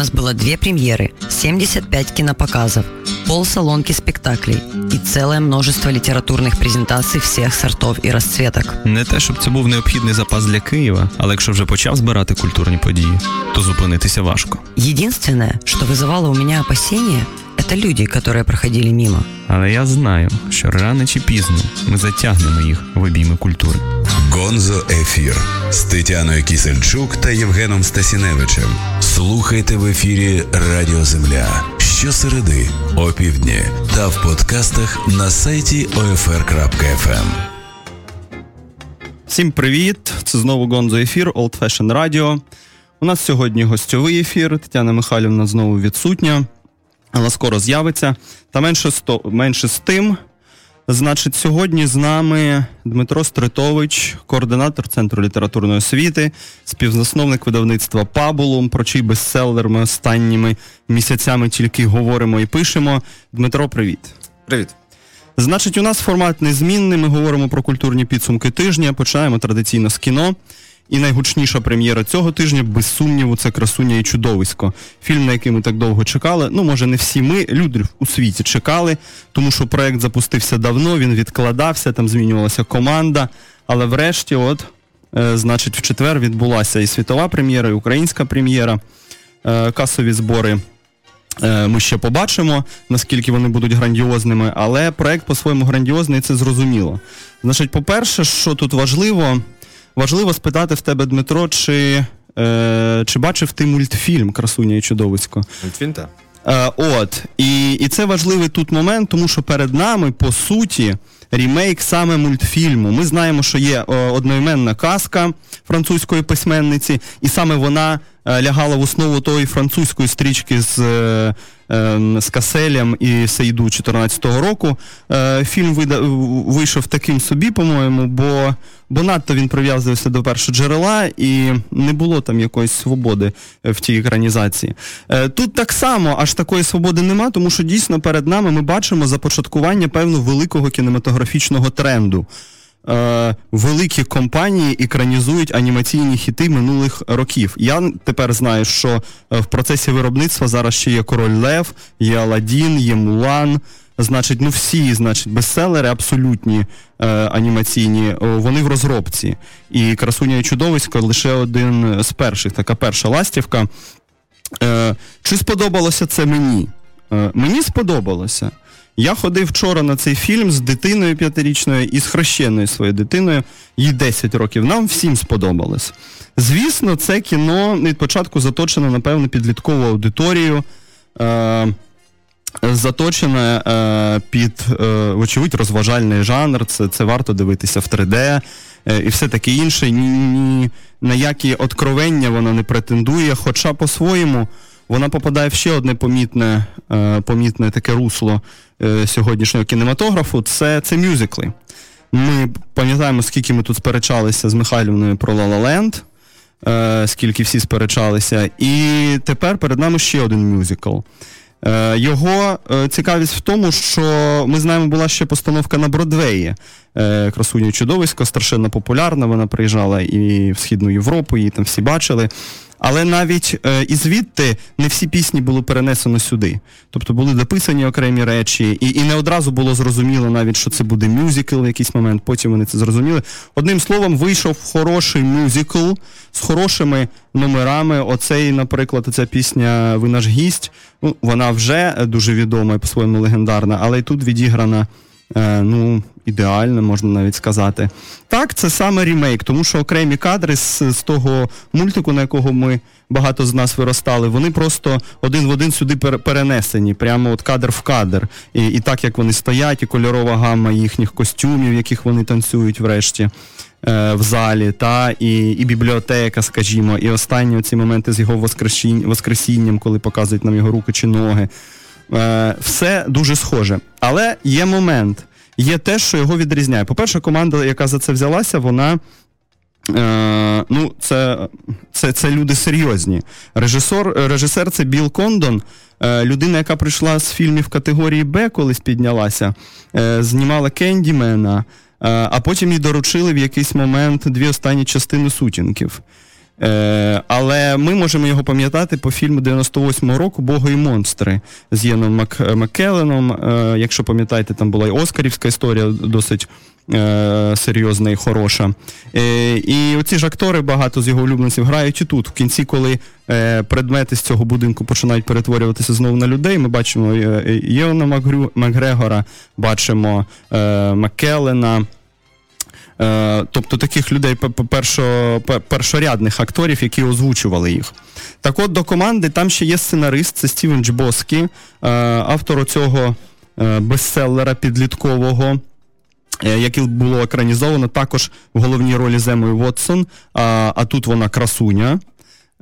нас было две премьеры, 75 кинопоказов, полсалонки спектаклей и целое множество літературних презентацій всіх сортов і розцветок. Не те, щоб це був необхідний запас для Києва, але якщо вже почав збирати культурні події, то зупинитися важко. Единственное, что вызывало у меня опасения, это люди, которые проходили мимо. Але я знаю, що рано чи пізно ми затягнемо їх в обійми культури. Гонзо Ефір з Тетяною Кісельчук та Євгеном Стасіневичем. Слухайте в ефірі Радіо Земля щосереди, опівдні та в подкастах на сайті OFR.FM. Всім привіт! Це знову Гонзо ефір Old Fashion Radio. У нас сьогодні гостьовий ефір. Тетяна Михайлівна знову відсутня, але скоро з'явиться. Та менше, сто, менше з тим. Значить, сьогодні з нами Дмитро Стритович, координатор Центру літературної освіти, співзасновник видавництва Пабулум, про чий бестселер ми останніми місяцями тільки говоримо і пишемо. Дмитро, привіт. Привіт. Значить, у нас формат незмінний. Ми говоримо про культурні підсумки тижня. Починаємо традиційно з кіно. І найгучніша прем'єра цього тижня, без сумніву, це красуня і чудовисько. Фільм, на який ми так довго чекали. Ну, може, не всі ми, люди у світі чекали, тому що проект запустився давно, він відкладався, там змінювалася команда. Але врешті, от, е, значить, в четвер відбулася і світова прем'єра, і українська прем'єра. Е, касові збори. Е, Ми ще побачимо, наскільки вони будуть грандіозними, але проект по-своєму грандіозний, це зрозуміло. Значить, по-перше, що тут важливо, важливо спитати в тебе, Дмитро, чи, е, чи бачив ти мультфільм Красуня і чудовисько? Мультфільм, так. Е, от, і, і це важливий тут момент, тому що перед нами, по суті, рімейк саме мультфільму. Ми знаємо, що є е, одноіменна казка французької письменниці, і саме вона лягала в основу тої французької стрічки з, е, е, з Каселем і Сейду 14-го року. Е, фільм вида, вийшов таким собі, по-моєму, бо, бо надто він прив'язувався до першого джерела і не було там якоїсь свободи е, в тій екранізації. Е, Тут так само аж такої свободи нема, тому що дійсно перед нами ми бачимо започаткування певно великого кінематографічного тренду. Е, великі компанії екранізують анімаційні хіти минулих років. Я тепер знаю, що е, в процесі виробництва зараз ще є Король Лев, є Аладдін, є Мулан. Значить, ну всі, значить, бестселери абсолютні е, анімаційні, вони в розробці. І Красуня і чудовисько лише один з перших, така перша ластівка. Е, чи сподобалося це мені? Е, мені сподобалося. Я ходив вчора на цей фільм з дитиною п'ятирічною і з хрещеною своєю дитиною, їй 10 років. Нам всім сподобалось. Звісно, це кіно від початку заточено, напевно, підліткову аудиторію. Е, заточене е, під, е, вочевидь, розважальний жанр. Це, це варто дивитися в 3D е, і все таке інше. Ні, ні на які откровення вона не претендує, хоча по-своєму вона попадає в ще одне помітне, е, помітне таке русло е, сьогоднішнього кінематографу. Це, це мюзикли. Ми пам'ятаємо, скільки ми тут сперечалися з Михайлівною про La Land, е, скільки всі сперечалися. І тепер перед нами ще один мюзикл. Його цікавість в тому, що ми знаємо, була ще постановка на Бродвеї. Е, Красуня чудовисько, страшенно популярна. Вона приїжджала і в Східну Європу, її там всі бачили. Але навіть е, і звідти не всі пісні було перенесено сюди. Тобто були дописані окремі речі, і, і не одразу було зрозуміло навіть, що це буде мюзикл в якийсь момент, потім вони це зрозуміли. Одним словом, вийшов хороший мюзикл з хорошими номерами. Оцей, наприклад, ця пісня Ви наш гість. Ну, вона вже дуже відома і по-своєму легендарна, але й тут відіграна. Е, ну, ідеально, можна навіть сказати. Так, це саме рімейк, тому що окремі кадри з, з того мультику, на якого ми багато з нас виростали, вони просто один в один сюди перенесені, прямо от кадр в кадр. І, і так як вони стоять, і кольорова гамма їхніх костюмів, яких вони танцюють врешті. е, В залі, та, і і бібліотека, скажімо, і останні ці моменти з його воскресінням, коли показують нам його руки чи ноги. Е, все дуже схоже. Але є момент, є те, що його відрізняє. По-перше, команда, яка за це взялася, вона. Е, ну, Це це, це люди серйозні. Режисер режисер це Біл Кондон, е, людина, яка прийшла з фільмів категорії Б, колись піднялася, е, знімала Кендімена, е, а потім їй доручили в якийсь момент дві останні частини сутінків. Е, Але ми можемо його пам'ятати по фільму 98-го року Бого і монстри з Єном Мак... Маккеленом. Е, Якщо пам'ятаєте, там була і Оскарівська історія досить е, серйозна і хороша. Е, І оці ж актори багато з його улюбленців грають і тут. В кінці, коли е, предмети з цього будинку починають перетворюватися знову на людей, ми бачимо е, Єона Макгрю... Макгрегора, бачимо е, Маккелена. Е, тобто таких людей першо, першорядних акторів, які озвучували їх. Так от до команди там ще є сценарист, це Стівен Джбоскі, е, автор цього е, бестселера підліткового. Яке було екранізовано також в головній ролі Земою Вотсон, а а тут вона красуня.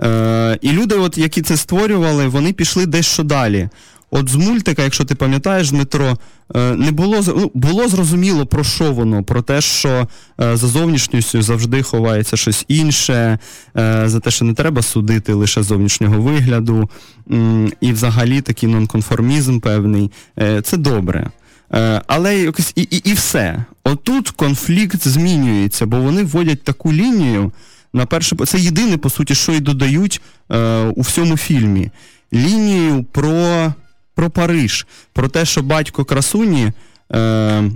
Е, І люди, от, які це створювали, вони пішли дещо далі. От з мультика, якщо ти пам'ятаєш, Дмитро, е, не було ну, було зрозуміло про що воно, про те, що е, за зовнішністю завжди ховається щось інше, е, за те, що не треба судити лише зовнішнього вигляду, і взагалі такий нонконформізм певний. Це добре. Але якось і, і, і все. Отут конфлікт змінюється, бо вони вводять таку лінію. На перше, це єдине, по суті, що й додають у всьому фільмі. Лінію про про Париж, про те, що батько красуні е,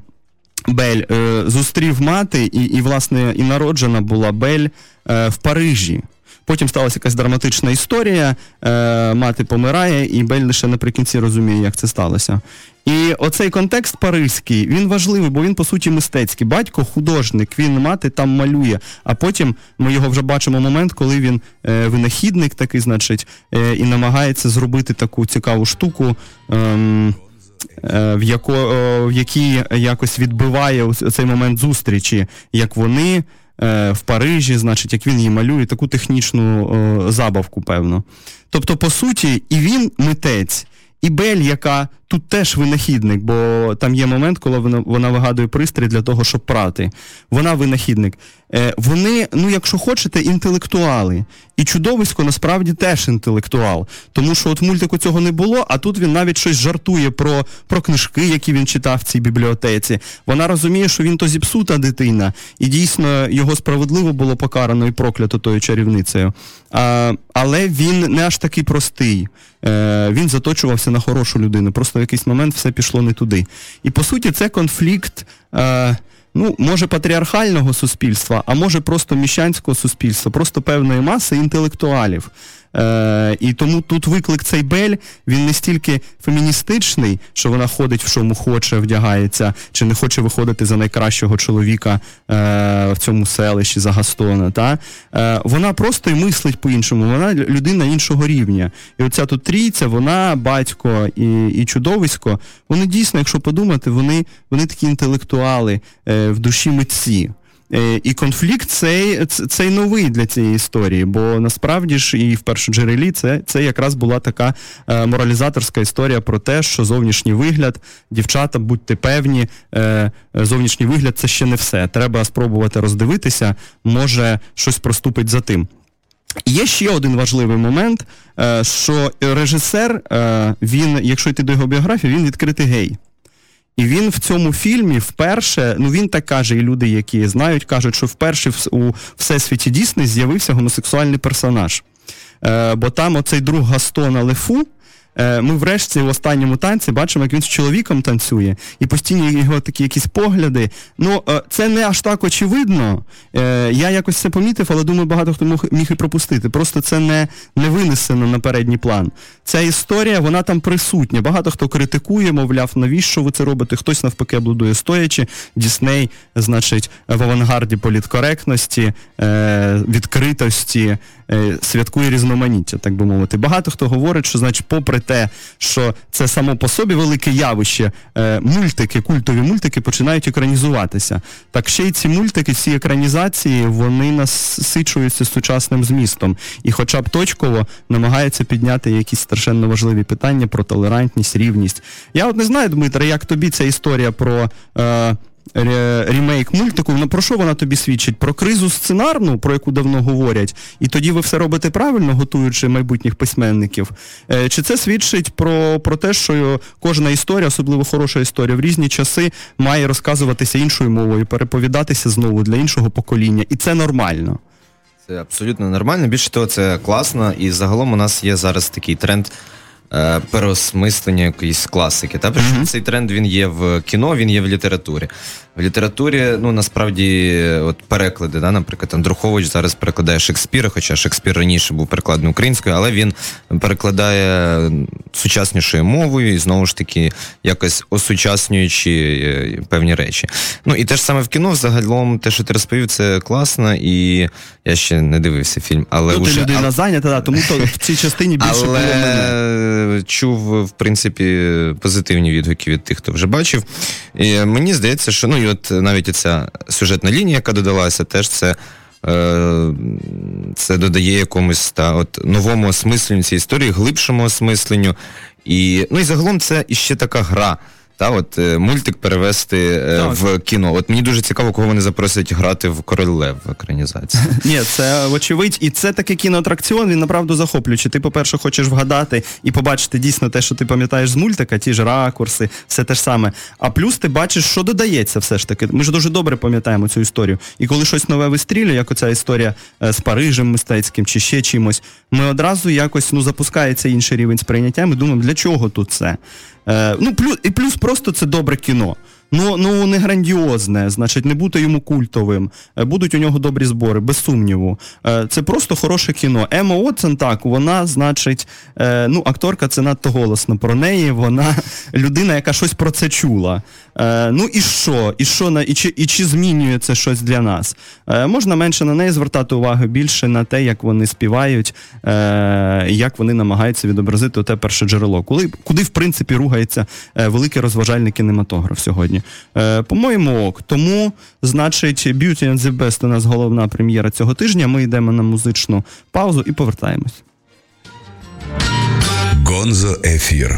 Бель е, зустрів мати, і, і, власне, і народжена була Бель е, в Парижі. Потім сталася якась драматична історія, е, мати помирає, і Бель лише наприкінці розуміє, як це сталося. І оцей контекст паризький, він важливий, бо він, по суті, мистецький. Батько художник, він мати там малює, а потім ми його вже бачимо момент, коли він е, винахідник такий, значить, е, і намагається зробити таку цікаву штуку. Ем, е, в яко, в якій якось відбиває цей момент зустрічі, як вони в Парижі, значить, як він її малює, таку технічну е, забавку, певно. Тобто, по суті, і він митець, і Бель, яка тут теж винахідник, бо там є момент, коли вона вона вигадує пристрій для того, щоб прати. Вона винахідник. Е, Вони, ну якщо хочете, інтелектуали. І чудовисько насправді теж інтелектуал. Тому що от мультику цього не було, а тут він навіть щось жартує про про книжки, які він читав в цій бібліотеці. Вона розуміє, що він то зіпсута дитина, і дійсно його справедливо було покарано і проклято тою чарівницею. А, Але він не аж такий простий. Е, Він заточувався на хорошу людину. Просто в якийсь момент все пішло не туди. І по суті, це конфлікт. Е, ну, може, патріархального суспільства, а може просто міщанського суспільства, просто певної маси інтелектуалів. Е, І тому тут виклик цей Бель, він не стільки феміністичний, що вона ходить в чому хоче, вдягається, чи не хоче виходити за найкращого чоловіка е, в цьому селищі за Гастона. Та? Е, Вона просто й мислить по-іншому, вона людина іншого рівня. І оця тут трійця, вона, батько і і чудовисько, вони дійсно, якщо подумати, вони вони такі інтелектуали е, в душі митці. Е, і конфлікт цей цей новий для цієї історії, бо насправді ж і в першоджерелі це це якраз була така е, моралізаторська історія про те, що зовнішній вигляд, дівчата, будьте певні, е, зовнішній вигляд це ще не все. Треба спробувати роздивитися, може щось проступить за тим. Є ще один важливий момент, що режисер, він, якщо йти до його біографії, він відкритий гей. І він в цьому фільмі вперше, ну він так каже, і люди, які знають, кажуть, що вперше у всесвіті Дісней з'явився гомосексуальний персонаж. Е, Бо там оцей друг Гастона Лефу. Е, ми врешті в останньому танці бачимо, як він з чоловіком танцює, і постійні його такі якісь погляди. Ну, е, це не аж так очевидно. Е, я якось це помітив, але думаю, багато хто міг і пропустити. Просто це не не винесено на передній план. Ця історія, вона там присутня. Багато хто критикує, мовляв, навіщо ви це робите? Хтось навпаки блудує стоячи. Дісней, значить, в авангарді політкоректності, відкритості, святкує різноманіття, так би мовити. Багато хто говорить, що, значить, попри те, що це само по собі велике явище, е, мультики, культові мультики починають екранізуватися. Так ще й ці мультики, ці екранізації, вони насичуються сучасним змістом. І хоча б точково намагаються підняти якісь страшенно важливі питання про толерантність, рівність. Я от не знаю, Дмитре, як тобі ця історія про. Е, ремейк мультику, ну про що вона тобі свідчить? Про кризу сценарну, про яку давно говорять, і тоді ви все робите правильно, готуючи майбутніх письменників. Е, чи це свідчить про про те, що кожна історія, особливо хороша історія, в різні часи має розказуватися іншою мовою, переповідатися знову для іншого покоління, і це нормально? Це абсолютно нормально. Більше того, це класно, і загалом у нас є зараз такий тренд. Е, переосмислення якоїсь класики. Та mm-hmm. цей тренд він є в кіно, він є в літературі. В літературі, ну насправді, от переклади, да, наприклад, Андрухович зараз перекладає Шекспіра, хоча Шекспір раніше був перекладений українською, але він перекладає сучаснішою мовою і знову ж таки якось осучаснюючи е, певні речі. Ну і те ж саме в кіно, загалом, те, що ти розповів, це класно, і я ще не дивився фільм. Але ну, ти вже... людина зайнята, да, тому то в цій частині більше але... чув, в принципі, позитивні відгуки від тих, хто вже бачив. І Мені здається, що ну і от навіть ця сюжетна лінія, яка додалася, теж це. Е, це додає якомусь та от новому осмисленню цієї історії, глибшому осмисленню. І ну і загалом це іще така гра. Та от е, мультик перевести е, так. в кіно. От мені дуже цікаво, кого вони запросять грати в Король Лев в екранізації. Ні, це очевидь, і це такий кіноатракціон, він направду захоплюючий. Ти, по-перше, хочеш вгадати і побачити дійсно те, що ти пам'ятаєш з мультика, ті ж ракурси, все те ж саме. А плюс ти бачиш, що додається все ж таки. Ми ж дуже добре пам'ятаємо цю історію. І коли щось нове вистрілює, як оця історія е, з Парижем мистецьким чи ще чимось, ми одразу якось ну запускається інший рівень сприйняття. Ми думаємо, для чого тут це? Е, ну, плюс, І плюс просто це добре кіно. Ну ну не грандіозне, значить, не бути йому культовим. Е, будуть у нього добрі збори, без сумніву. Е, це просто хороше кіно. Ема Отсен, так, вона, значить, ну, акторка це надто голосно про неї. Вона людина, яка щось про це чула. Ну і що? І що і чи і чи змінює це щось для нас? Можна менше на неї звертати увагу, більше на те, як вони співають, як вони намагаються відобразити те перше джерело. Куди, куди в принципі, ругається великий розважальний кінематограф сьогодні. Е, По-моєму, ок. Тому, значить, Beauty and the Best у нас головна прем'єра цього тижня. Ми йдемо на музичну паузу і повертаємось. Гонзо ефір.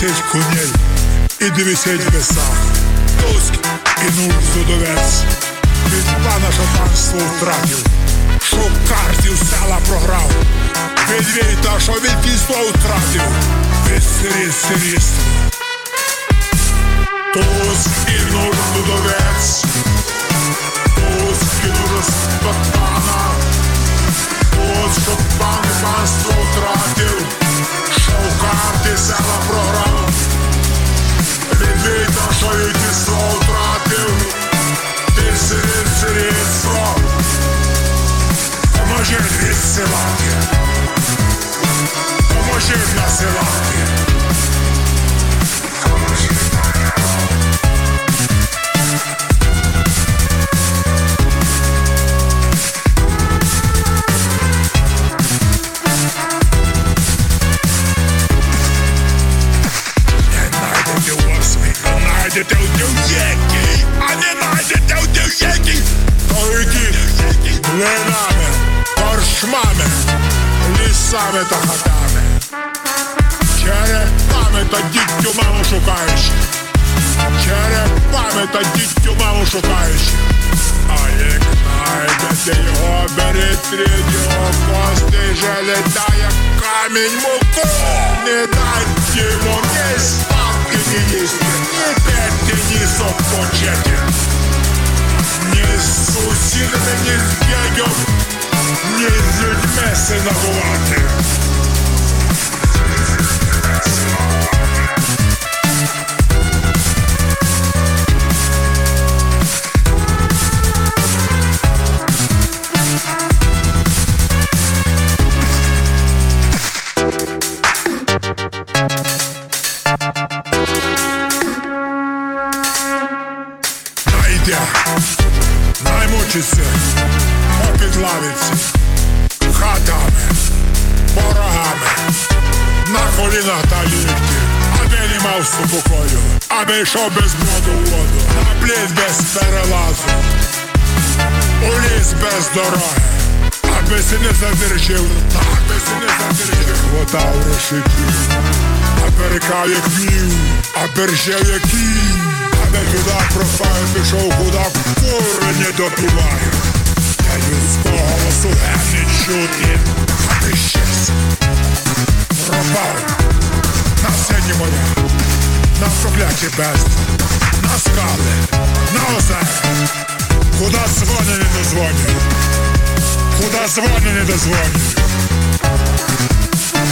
десять коней і двісять весах, Туськ і нуль судовець, Від пана шатанство втратив, що картів села програв, від війта, що від післо втратив, від сиріс сиріст. Туськ і нуль судовець, Туськ і нуль пана, Туськ, що пан панство втратив, що карти села програв. Видно, що і тісно втратив, колінах та лікті, аби не мав спокою, аби йшов без броду воду, на пліт без перелазу, у ліс без дороги, аби си не задержив, аби си не задержив, вода в решеті перекає гнів, а берже який, а не туди моя, на прокляті без, на скали, на озера, куди дзвони не дозвонять, куди дзвони не дозвонять,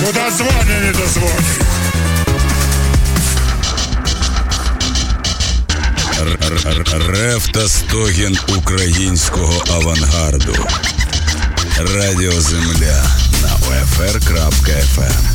куди дзвони не дозвонять. Рев та стогін українського авангарду. Радіо Земля на OFR.FM.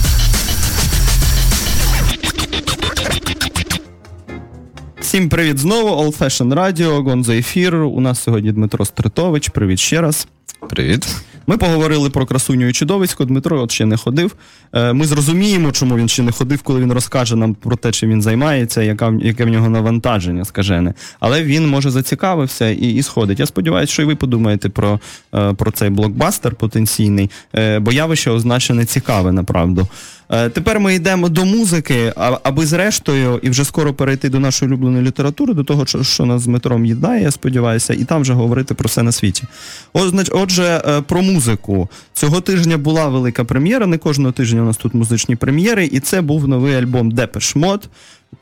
Всім привіт знову, Old Fashion Radio, Гонзо ефір. У нас сьогодні Дмитро Стритович. Привіт ще раз. Привіт. Ми поговорили про красуню і чудовисько. Дмитро от ще не ходив. Е, Ми зрозуміємо, чому він ще не ходив, коли він розкаже нам про те, чим він займається, яка, яке в нього навантаження, скажене. Але він може зацікавився і, і сходить. Я сподіваюся, що і ви подумаєте про, е, про цей блокбастер потенційний, е, бо явище означене цікаве, направду. Е, Тепер ми йдемо до музики, аби зрештою, і вже скоро перейти до нашої улюбленої літератури, до того, що- нас з Дмитром їдає, я сподіваюся, і там вже говорити про все на світі. Отже, е, про музику. Цього тижня була велика прем'єра, не кожного тижня у нас тут музичні прем'єри, і це був новий альбом Depeche Mode,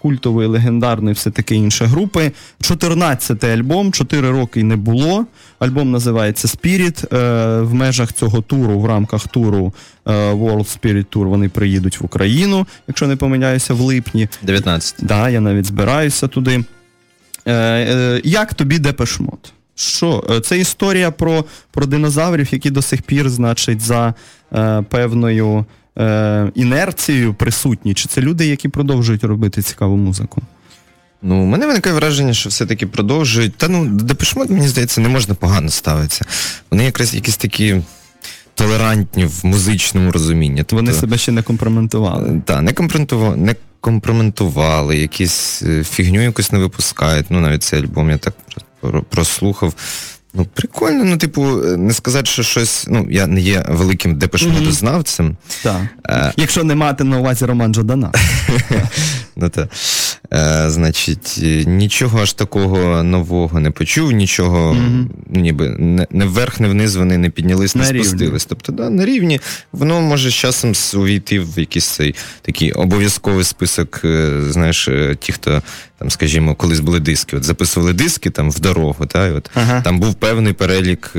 культовий, легендарний, все таке інше групи. 14-й альбом, 4 роки не було. Альбом називається Spirit. Е, В межах цього туру, в рамках туру е, World Spirit Tour вони приїдуть в Україну, якщо не помиляюся, в липні. 19. Да, я навіть збираюся туди. Е, як тобі Депешмот? Що? Це історія про, про динозаврів, які до сих пір, значить, за певною е, інерцією присутні. Чи це люди, які продовжують робити цікаву музику? Ну, у мене виникає враження, що все-таки продовжують. Та ну, Депешмот, мені здається, не можна погано ставитися. Вони якраз якісь такі толерантні в музичному розумінні. Тобто, Вони себе ще не компроментували. Так, не компроментували, не компроментували, якісь е, фігню якусь не випускають. Ну, навіть цей альбом я так прослухав. Ну, прикольно, ну, типу, е, не сказати, що щось. Ну, я не є великим депешмодознавцем. Так. Е, Якщо не мати на увазі Роман Жадана. Ну, та. Е, значить, нічого аж такого нового не почув, нічого, ну, ніби не, не вверх, не вниз вони не піднялись, не На рівні. спустились. Тобто, да, на рівні воно може з часом увійти в якийсь цей такий обов'язковий список, знаєш, ті, хто там, скажімо, колись були диски. От записували диски там в дорогу, та, і от, Ага. там був певний перелік.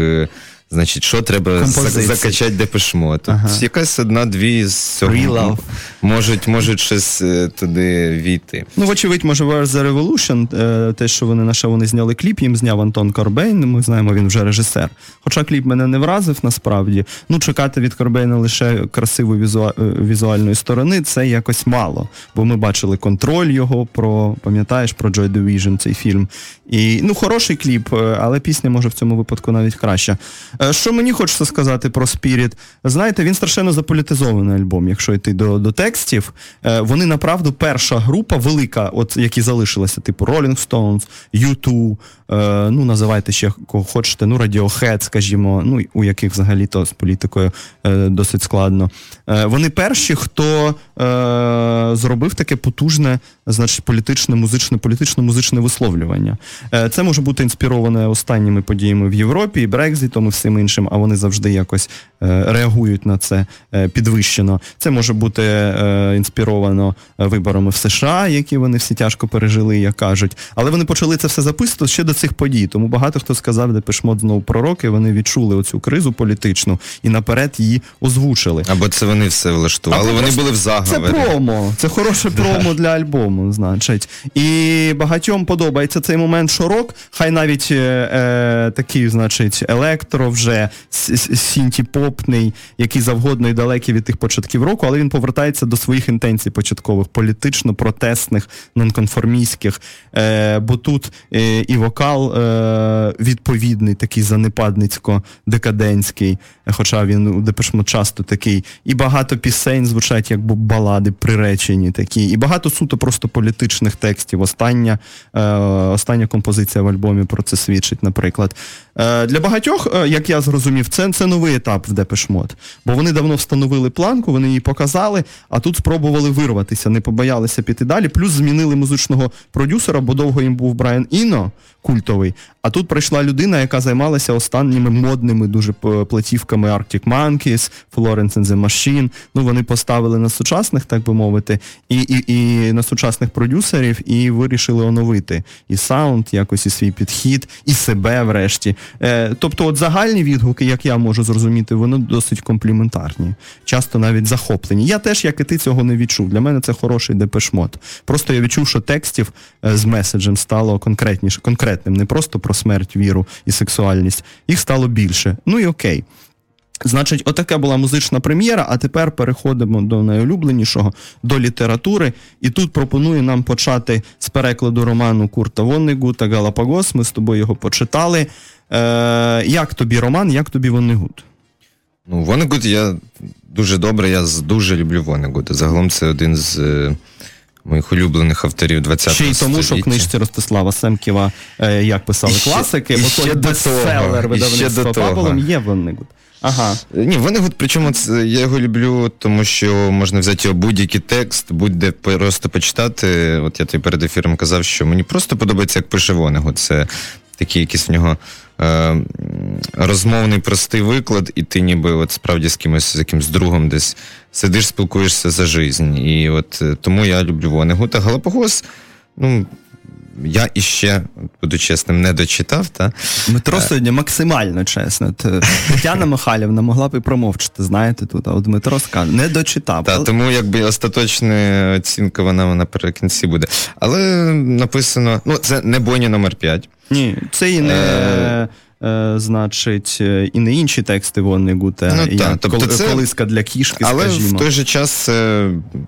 Значить, що треба закачати депешмо. Тут Ага. якась одна-дві з цього можуть, можуть щось е, туди війти. Ну, вочевидь, може, Where's the Revolution, е, те, що вони на що вони зняли кліп, їм зняв Антон Корбейн, ми знаємо, він вже режисер. Хоча кліп мене не вразив насправді. Ну, чекати від Корбейна лише красивої візуа... е, візуальної сторони, це якось мало. Бо ми бачили контроль його про, пам'ятаєш, про Joy Division, цей фільм. І ну, хороший кліп, але пісня може в цьому випадку навіть краща. Е, Що мені хочеться сказати про Спіріт? Знаєте, він страшенно заполітизований альбом, якщо йти до, до текстів. Е, Вони направду перша група велика, от які залишилися, типу Rolling Stones, U2, е, ну називайте ще кого хочете, ну Radiohead, скажімо, ну у яких взагалі то з політикою досить складно. Е, Вони перші, хто е, зробив таке потужне, значить, політичне, музичне, політично музичне висловлювання. Е, Це може бути інспіроване останніми подіями в Європі, і Брекзитом, і всім іншим, а вони завжди якось е, реагують на це е, підвищено. Це може бути е, інспіровано е, виборами в США, які вони всі тяжко пережили, як кажуть. Але вони почали це все записувати ще до цих подій. Тому багато хто сказав, де пишмот знову пророки, вони відчули оцю кризу політичну і наперед її озвучили. Або це вони все влаштували, вони були в Це промо, це хороше промо для альбому, значить. І багатьом подобається цей момент, що рок, хай навіть е, е, такий, значить, електро вже сінті-попний, який завгодно і далекий від тих початків року, але він повертається до своїх інтенцій початкових, політично-протестних, нонконформістських. Е, бо тут е, і вокал е, відповідний, такий занепадницько-декадентський, хоча він у Депешмо часто такий, і багато пісень звучать як балади приречені такі, і багато суто просто просто політичних текстів. Остання е, остання композиція в альбомі про це свідчить, наприклад. Е, Для багатьох, е, як я зрозумів, це, це новий етап в Депешмот. Бо вони давно встановили планку, вони її показали, а тут спробували вирватися, не побоялися піти далі. Плюс змінили музичного продюсера, бо довго їм був Брайан Іно, культовий. А тут прийшла людина, яка займалася останніми модними дуже платівками Arctic Monkeys, Florence and the Machine. Ну, вони поставили на сучасних, так би мовити, і, і, і на сучасних продюсерів, і вирішили оновити і саунд, якось і свій підхід, і себе врешті. Е, тобто, от загальні відгуки, як я можу зрозуміти, вони досить компліментарні, часто навіть захоплені. Я теж, як і ти, цього не відчув. Для мене це хороший депешмот. Просто я відчув, що текстів е, з меседжем стало конкретніше, конкретним, не просто про смерть, віру і сексуальність. Їх стало більше. Ну і окей. Значить, отака була музична прем'єра, а тепер переходимо до найулюбленішого, до літератури. І тут пропоную нам почати з перекладу роману Курта Воннегута Галапагос. Ми з тобою його почитали. Е, як тобі роман, як тобі Воннегут? Ну, Вонегут я дуже добре, я дуже люблю Вонегута. Загалом це один з е, моїх улюблених авторів 20-го Ще й тому, що в книжці Ростислава Семківа, е, як писали І ще- класики, і ще до бестселер видавництва. Павлом є Воннегут. Ага. Е, Ні, Вонегут, причому це, я його люблю, тому що можна взяти його будь-який текст, будь-де просто почитати. От я тобі перед ефіром казав, що мені просто подобається, як пише Вонегут. Це такий якийсь в нього е, розмовний простий виклад, і ти ніби от справді з кимось, з якимсь другом десь сидиш, спілкуєшся за жизнь. І от е, тому я люблю Вонегута. Галапагос, ну. Я іще, буду чесним, не дочитав, та Дмитро сьогодні максимально чесно. Тетяна Михайлівна могла б і промовчити, знаєте, тут, а от Дмитро скаже, не дочитав. Та, Але- тому якби остаточна оцінка вона наприкінці буде. Але написано, ну, це не Боні номер 5. Ні, це і не, е, значить, е, і не інші тексти Воннегута, Ну, як та, тобто це- колиска для кішки, Але скажімо. в той же час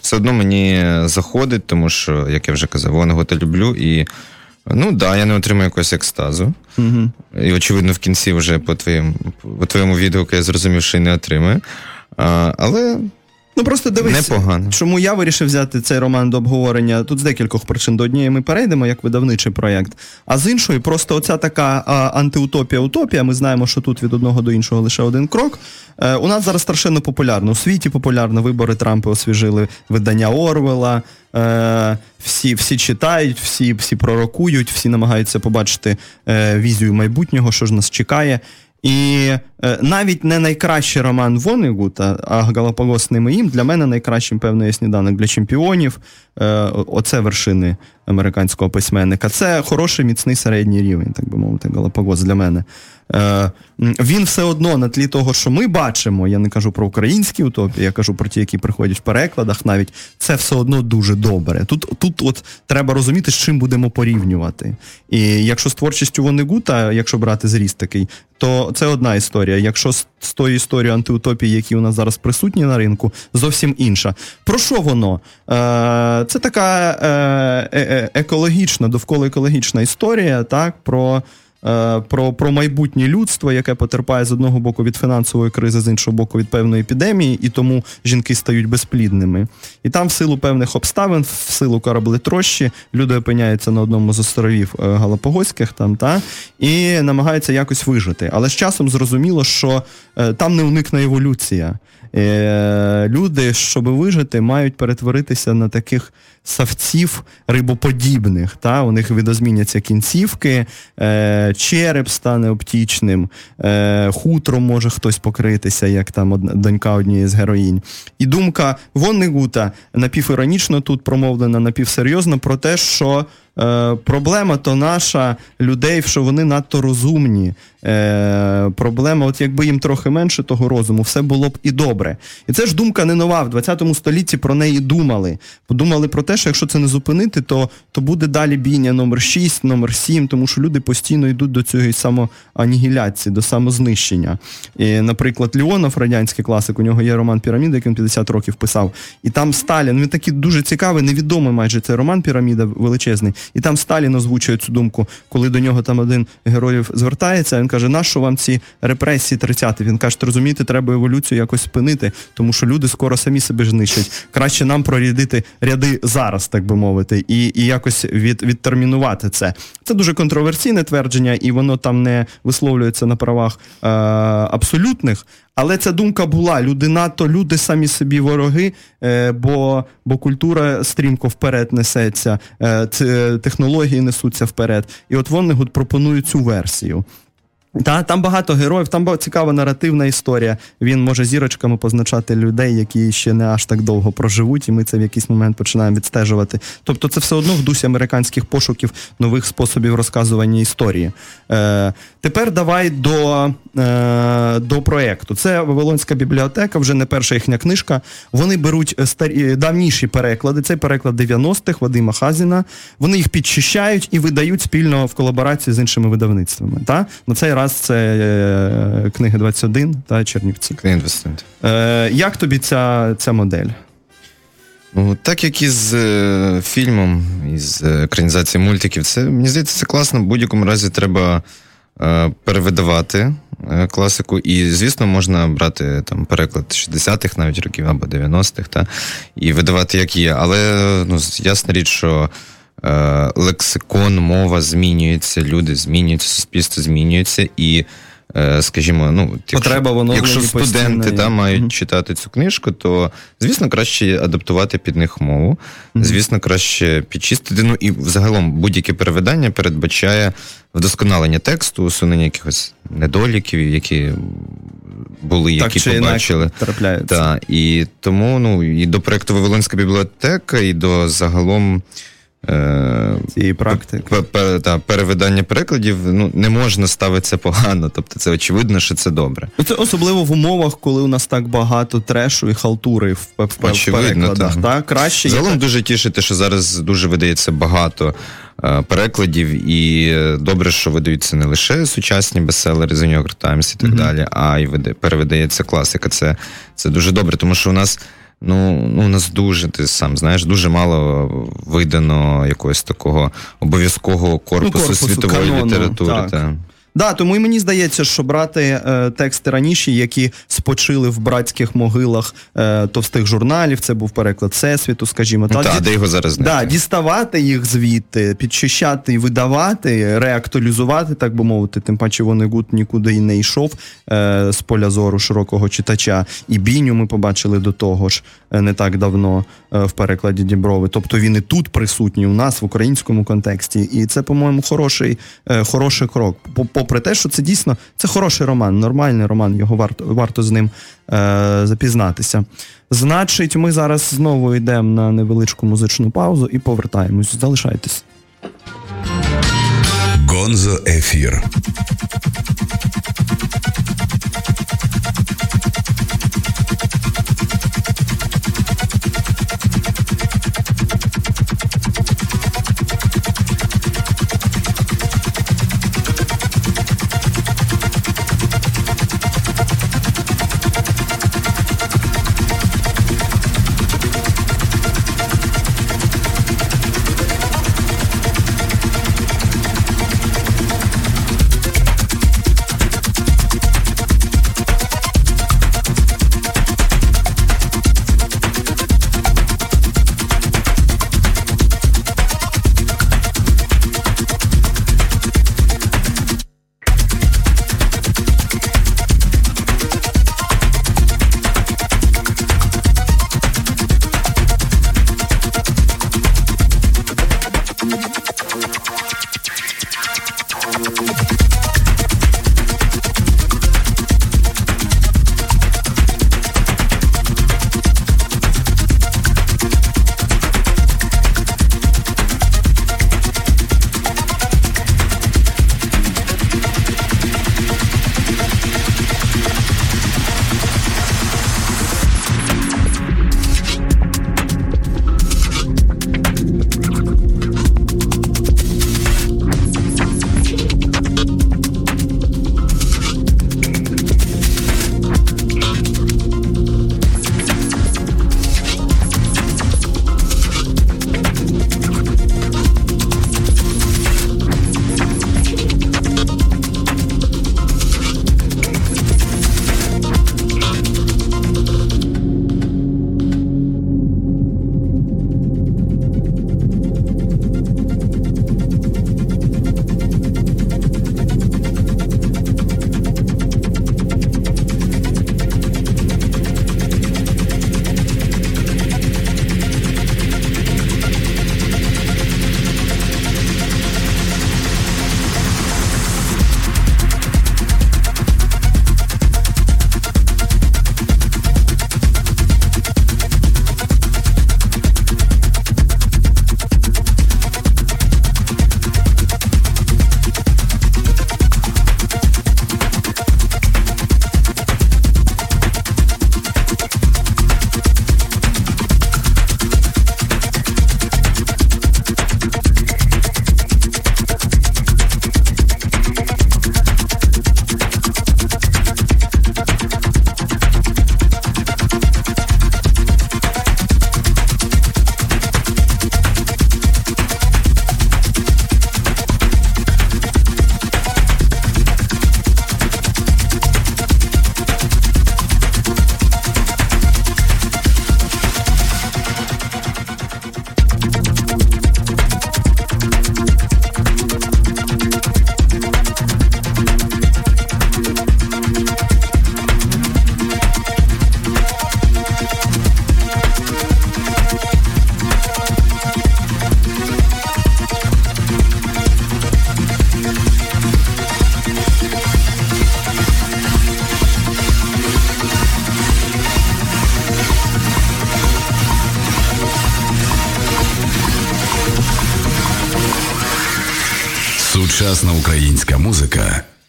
все одно мені заходить, тому що, як я вже казав, Вонегута люблю і. Ну да, я не отримую якогось екстазу. Угу. І, очевидно, в кінці вже по твоєму, по твоєму відгуку я зрозумів, що і не отримую. А, але Ну просто дивись, Непогано. чому я вирішив взяти цей роман до обговорення. Тут з декількох причин до однієї ми перейдемо як видавничий проєкт. А з іншої, просто оця така а, антиутопія-утопія. Ми знаємо, що тут від одного до іншого лише один крок. Е, у нас зараз страшенно популярно. У світі популярно. Вибори Трампа освіжили видання Орвела. Е, всі, всі читають, всі, всі пророкують, всі намагаються побачити е, візію майбутнього, що ж нас чекає. І е, навіть не найкращий роман Вонегута, а Галапагос не моїм, для мене найкращим, певно, є сніданок для чемпіонів. Е, оце вершини американського письменника. Це хороший міцний середній рівень, так би мовити, Галапагос для мене. Е, він все одно на тлі того, що ми бачимо, я не кажу про українські утопії, я кажу про ті, які приходять в перекладах навіть, це все одно дуже добре. Тут, тут от треба розуміти, з чим будемо порівнювати. І якщо з творчістю Вонегута, якщо брати зріст такий, то це одна історія. Якщо з, з тою історією антиутопії, які у нас зараз присутні на ринку, зовсім інша. Про що воно? Е, це така е, е, екологічна, довкола екологічна історія, так, про. е, Про, про майбутнє людство, яке потерпає з одного боку від фінансової кризи, з іншого боку від певної епідемії, і тому жінки стають безплідними. І там, в силу певних обставин, в силу кораблетрощі, люди опиняються на одному з островів е, Галапагоських там, та, і намагаються якось вижити. Але з часом зрозуміло, що е, там не уникне еволюція. Е, люди, щоб вижити, мають перетворитися на таких савців рибоподібних. Та? У них видозміняться кінцівки, е, череп стане оптічним, е, хутром може хтось покритися, як там одна, донька однієї з героїнь. І думка Воннегута напівіронічно тут промовлена, напівсерйозно про те, що е, проблема то наша людей, що вони надто розумні. Е, проблема, от якби їм трохи менше того розуму, все було б і добре. І це ж думка не нова. В 20 столітті про неї думали. Подумали про те, що якщо це не зупинити, то, то буде далі бійня номер 6, номер 7, тому що люди постійно йдуть до цієї самоанігіляції, до самознищення. І, наприклад, Леонов, радянський класик, у нього є роман Піраміда, який він 50 років писав. І там Сталін, він такий дуже цікавий, невідомий майже цей роман Піраміда величезний. І там Сталін озвучує цю думку, коли до нього там один героїв звертається, він каже, нащо вам ці репресії 30 Він каже, розумієте, треба еволюцію якось спинити, тому що люди скоро самі себе знищать. Краще нам прорядити ряди зараз, так би мовити, і і якось від, відтермінувати це. Це дуже контроверсійне твердження, і воно там не висловлюється на правах е, абсолютних. Але ця думка була. Люди НАТО, люди самі собі вороги, е, бо бо культура стрімко вперед несеться, е, технології несуться вперед. І от вони пропонують цю версію. Та, Там багато героїв, там цікава наративна історія. Він може зірочками позначати людей, які ще не аж так довго проживуть, і ми це в якийсь момент починаємо відстежувати. Тобто це все одно в дусі американських пошуків нових способів розказування історії. Е, Тепер давай до е, до проєкту. Це Вавилонська бібліотека, вже не перша їхня книжка. Вони беруть старі давніші переклади. Цей переклад 90-х Вадима Хазіна. Вони їх підчищають і видають спільно в колаборації з іншими видавництвами. Та? На цей раз це е, книги 21 та Чернівці. Книги 21. Е, Як тобі ця, ця модель? Ну, так як і з е, фільмом, із е, екранізації мультиків, це мені здається, це класно. В будь-якому разі треба е, перевидавати е, класику. І, звісно, можна брати там переклад 60-х навіть років або 90-х, та, і видавати, як є. Але ну, ясна річ, що е, лексикон, мова змінюється, люди змінюються, суспільство змінюється. і Е, скажімо, ну Потреба воно якщо студенти та, мають mm-hmm. читати цю книжку, то звісно краще адаптувати під них мову, mm-hmm. звісно, краще підчистити. Ну і взагалом будь-яке переведення передбачає вдосконалення тексту, усунення якихось недоліків, які були, так, які побачили. Так, І тому ну і до проекту Вавилонська бібліотека, і до загалом. Е, цієї практики. Та, перевидання перекладів ну, не можна ставитися погано, тобто це очевидно, що це добре. Ну, це особливо в умовах, коли у нас так багато трешу і халтури в, в, очевидно, перекладах. Так. Та? Краще Загалом є... дуже тішити, що зараз дуже видається багато е, перекладів, і добре, що видаються не лише сучасні бестселери з New York Times і так mm-hmm. далі, а й перевидається класика. Це, Це дуже добре, тому що у нас. Ну, ну, у нас дуже, ти сам знаєш, дуже мало видано якогось такого обов'язкового корпусу, ну, корпусу світової канону, літератури. Так. Та. Да, тому і мені здається, що брати е, тексти раніше, які спочили в братських могилах е, товстих журналів, це був переклад Всесвіту, скажімо, та, та де його зараз да, діставати їх звідти, підчищати і видавати, реактуалізувати, так би мовити, тим паче вони гуд нікуди і не йшов е, з поля зору широкого читача. І біню ми побачили до того ж не так давно е, в перекладі Діброви. Тобто він і тут присутній у нас в українському контексті. І це, по-моєму, хороший, е, хороший крок. Попри те, що це дійсно це хороший роман, нормальний роман, його варто варто з ним е, запізнатися. Значить, ми зараз знову йдемо на невеличку музичну паузу і повертаємось. Залишайтесь. Гонзо ефір.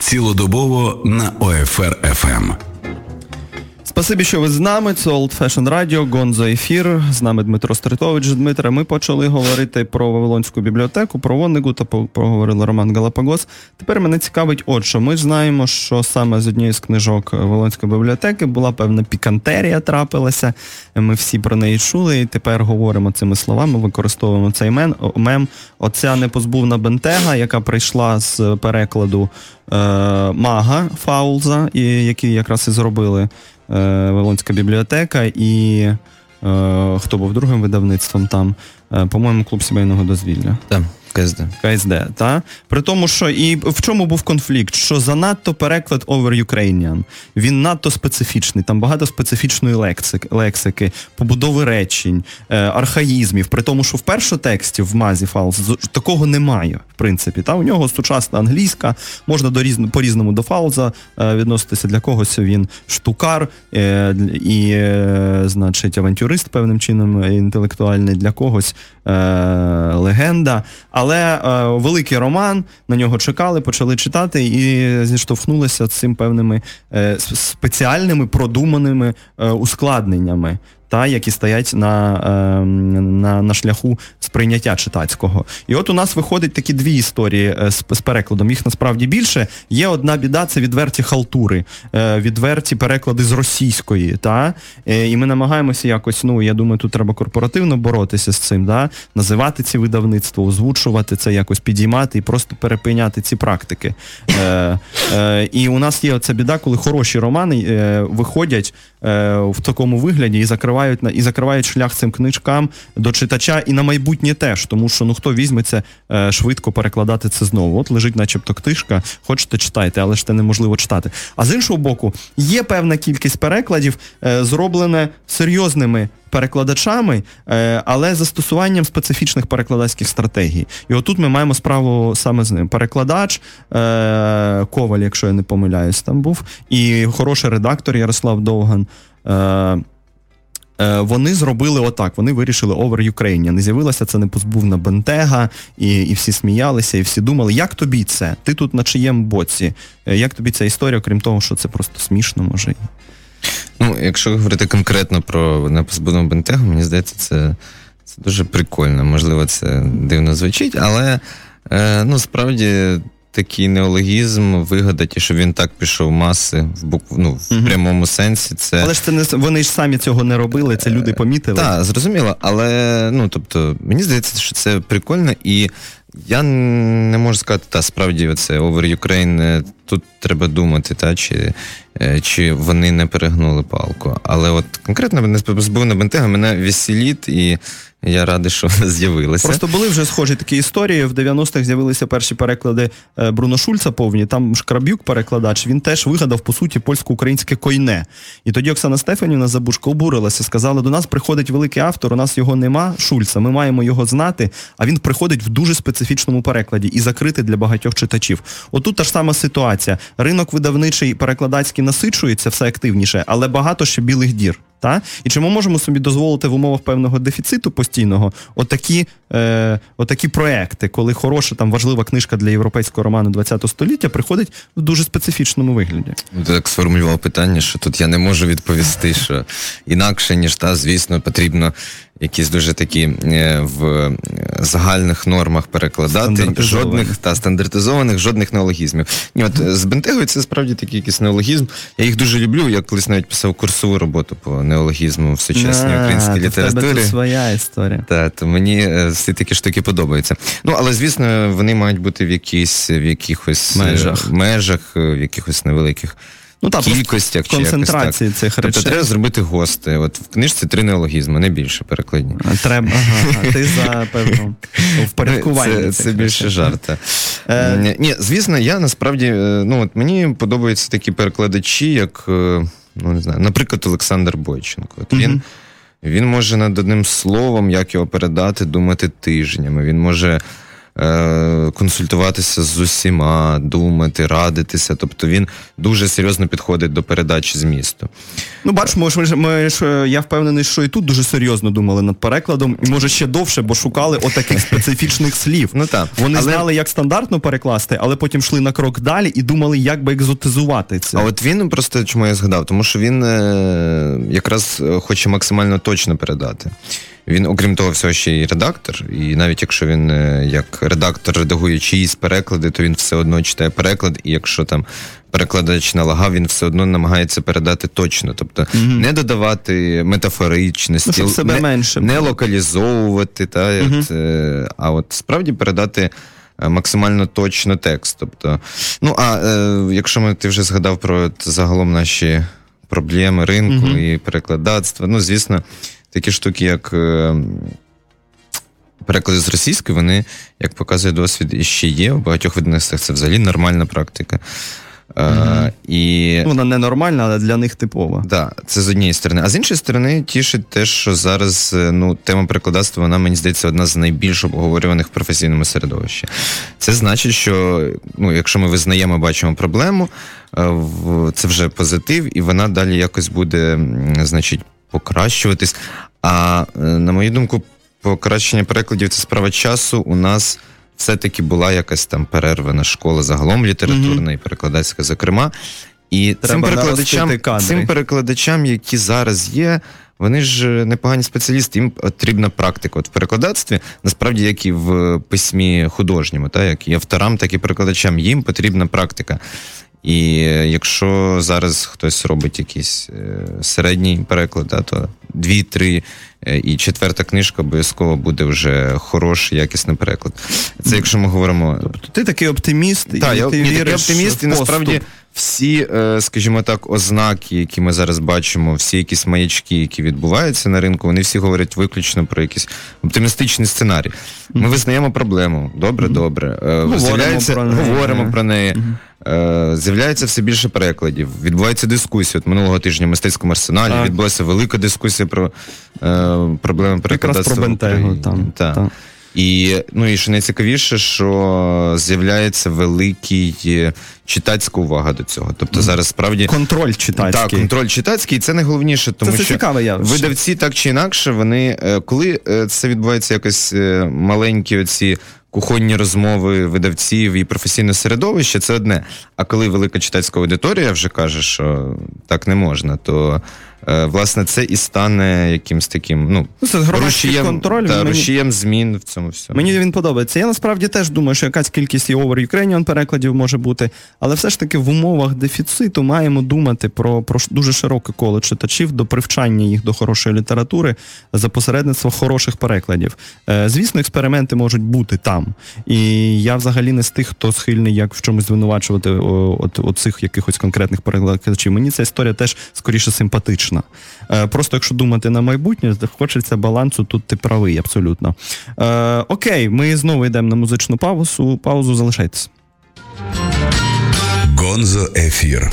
Цілодобово на ОФР FM. Спасибі, що ви з нами. Це Old Fashion Radio, Гонзо ефір. З нами Дмитро Стритович. Дмитре, ми почали говорити про Вавилонську бібліотеку, про Воннегу та проговорили Роман Галапагос. Тепер мене цікавить, от що ми знаємо, що саме з однієї з книжок Вавилонської бібліотеки була певна пікантерія трапилася. Ми всі про неї чули, і тепер говоримо цими словами, використовуємо цей мен, мем. Оця непозбувна бентега, яка прийшла з перекладу е, Мага Фаулза, і який якраз і зробили. Е, Вавилонська бібліотека і е, хто був другим видавництвом там, е, по-моєму, клуб сімейного дозвілля. Так. КСД. КСД, та? При тому, що і в чому був конфлікт? Що занадто переклад over Ukrainian, він надто специфічний, там багато специфічної лексики, лексики побудови речень, е, архаїзмів. При тому, що в першотексті в Мазі Фаулс такого немає, в принципі. Та? У нього сучасна англійська, можна до різно, по-різному до Фаулза е, відноситися. Для когось він штукар е, і, значить, авантюрист певним чином інтелектуальний, для когось легенда. Але е, великий роман, на нього чекали, почали читати і зіштовхнулися з цим певними е, спеціальними продуманими е, ускладненнями та які стоять на ем, на, на шляху сприйняття читацького. І от у нас виходить такі дві історії е, з, з перекладом. Їх насправді більше. Є одна біда, це відверті халтури, е, відверті переклади з російської. Та? Е, і ми намагаємося якось, ну я думаю, тут треба корпоративно боротися з цим, да? називати ці видавництва, озвучувати це, якось підіймати і просто перепиняти ці практики. І у нас є оця біда, коли хороші романи виходять в такому вигляді і закривають закривають і закривають шлях цим книжкам до читача і на майбутнє теж, тому що ну хто візьметься е, швидко перекладати це знову. От лежить, начебто, книжка, хочете читайте, але ж це неможливо читати. А з іншого боку, є певна кількість перекладів, е, зроблене серйозними. Перекладачами, е, але застосуванням специфічних перекладацьких стратегій. І отут ми маємо справу саме з ним. Перекладач Коваль, якщо я не помиляюсь, там був, і хороший редактор Ярослав Довган. Е, вони зробили отак, вони вирішили over Ukraine. Не з'явилася це непозбувна бентега, і і всі сміялися, і всі думали, як тобі це? Ти тут на чиєму боці? Е, як тобі ця історія, крім того, що це просто смішно, може? Ну, якщо говорити конкретно про непозбувну бентегу, мені здається, це, це дуже прикольно. Можливо, це дивно звучить, але е, ну, справді такий неологізм вигадати, щоб він так пішов маси в букв, ну, в угу. прямому сенсі. Це... Але ж це не вони ж самі цього не робили, це люди помітили. Так, зрозуміло, але ну тобто, мені здається, що це прикольно, і я не можу сказати, та справді це Over Ukraine, тут треба думати, та, чи е, чи вони не перегнули палку. Але от конкретно не збивна бентега мене веселіт і я радий, що вона з'явилася. Просто були вже схожі такі історії. В 90-х з'явилися перші переклади е, Бруно Шульца повні. Там Шкрабюк, перекладач, він теж вигадав, по суті, польсько-українське койне. І тоді Оксана Стефанівна Забушко обурилася, сказала, до нас приходить великий автор, у нас його нема, Шульца, ми маємо його знати, а він приходить в дуже специфічному перекладі і закрити для багатьох читачів. Отут та ж сама ситуація. Ринок видавничий перекладацький насичується все активніше, але багато ще білих дір. Та? І чи ми можемо собі дозволити в умовах певного дефіциту постійного отакі е, отакі проекти, коли хороша там важлива книжка для європейського роману ХХ століття приходить в дуже специфічному вигляді? Ну, ти так сформулював питання, що тут я не можу відповісти, що інакше ніж та, звісно, потрібно якісь дуже такі е, в е, загальних нормах перекладати, жодних та стандартизованих, жодних неологізмів. Ні, от з бентегою це справді такий якийсь неологізм. Я їх дуже люблю. Я колись навіть писав курсову роботу по неологізму в сучасній українській літературі. Це своя історія. Так, то мені е, всі такі штуки подобаються. Ну, але звісно, вони мають бути в якісь в якихось межах, межах в якихось невеликих ну, та, кількостях чи концентрації якось так. цих тобто речей. Тобто треба зробити гости. От в книжці три неологізми, не більше перекладні. Треба, ага, ти за певно впорядкування. Це, це більше жарта. Е... Ні, звісно, я насправді е, ну от мені подобаються такі перекладачі, як е, ну не знаю, наприклад, Олександр Бойченко. От він. Він може над одним словом, як його передати, думати тижнями. Він може консультуватися з усіма, думати, радитися. Тобто він дуже серйозно підходить до передачі змісту. Ну, бачимо, ми ми ж, я впевнений, що і тут дуже серйозно думали над перекладом, і може ще довше, бо шукали отаких специфічних слів. Ну так. Вони Але- знали, як стандартно перекласти, але потім йшли на крок далі і думали, як би екзотизувати це. А от він просто чому я згадав, тому що він е, якраз е, хоче максимально точно передати. Він, окрім того, всього ще й редактор, і навіть якщо він е, як редактор редагує чиїсь переклади, то він все одно читає переклад, і якщо там перекладач налагав, він все одно намагається передати точно. Тобто не додавати метафоричності, Ну, щоб себе не, менше не локалізовувати, та, от, е, а от справді передати. е, Максимально точно текст. Тобто, ну а е, якщо ми ти вже згадав про загалом наші проблеми ринку і перекладацтва, ну звісно, такі штуки, як е, переклади з російської, вони, як показує досвід, і ще є. В багатьох видавництвах це взагалі нормальна практика. Е, і Ну, Вона ненормальна, але для них типова. Да, це з однієї сторони. А з іншої сторони, тішить те, що зараз е, ну, тема перекладацтва, вона, мені здається, одна з найбільш обговорюваних в професійному середовищі. Це значить, що ну, якщо ми визнаємо, бачимо проблему, це вже позитив, і вона далі якось буде, значить, покращуватись. А е, на мою думку, покращення перекладів це справа часу. У нас все-таки була якась там перервана школа загалом літературна і перекладацька, зокрема. І цим перекладачам, цим перекладачам, які зараз є, вони ж непогані спеціалісти, їм потрібна практика. От в перекладацтві, насправді, як і в письмі художньому, та, як і авторам, так і перекладачам, їм потрібна практика. І е, якщо зараз хтось робить якийсь е, середній переклад, то дві-три е, і четверта книжка обов'язково буде вже хороший, якісний переклад. Це якщо ми говоримо Тобто ти такий оптиміст, і я ти ні, такий оптиміст, в і насправді всі, скажімо так, ознаки, які ми зараз бачимо, всі якісь маячки, які відбуваються на ринку, вони всі говорять виключно про якийсь оптимістичний сценарій. Ми визнаємо проблему. Добре, добре. Говоримо про неї. говоримо про неї. Е, З'являється все більше перекладів, відбуваються дискусії. От минулого тижня в мистецькому арсеналі Так. відбулася велика дискусія про е, проблеми Якраз перекладацтва. про. Там, Так. там. І ну і що найцікавіше, що з'являється великий е, читацька увага до цього. Тобто зараз справді Контроль читацький. так, контроль читацький, і це найголовніше, тому це що цікаве явище. видавці так чи інакше, вони е, коли це відбувається якось маленькі оці. Кухонні розмови видавців і професійне середовище це одне. А коли велика читацька аудиторія вже каже, що так не можна, то е, власне це і стане якимсь таким ну, Ну, це рушієм, контроль, та, мені- рушієм змін в цьому всьому. Мені він подобається. Я насправді теж думаю, що якась кількість і over Ukrainian перекладів може бути, але все ж таки в умовах дефіциту маємо думати про, про дуже широке коло читачів до привчання їх до хорошої літератури за посередництво хороших перекладів. Е, звісно, експерименти можуть бути там. І я взагалі не з тих, хто схильний як в чомусь звинувачувати от, от цих якихось конкретних перекладачів. Мені ця історія теж скоріше симпатична. Е, просто якщо думати на майбутнє, хочеться балансу, тут ти правий абсолютно. Е, окей, ми знову йдемо на музичну паузу. Паузу залишайтесь. Гонзо Ефір.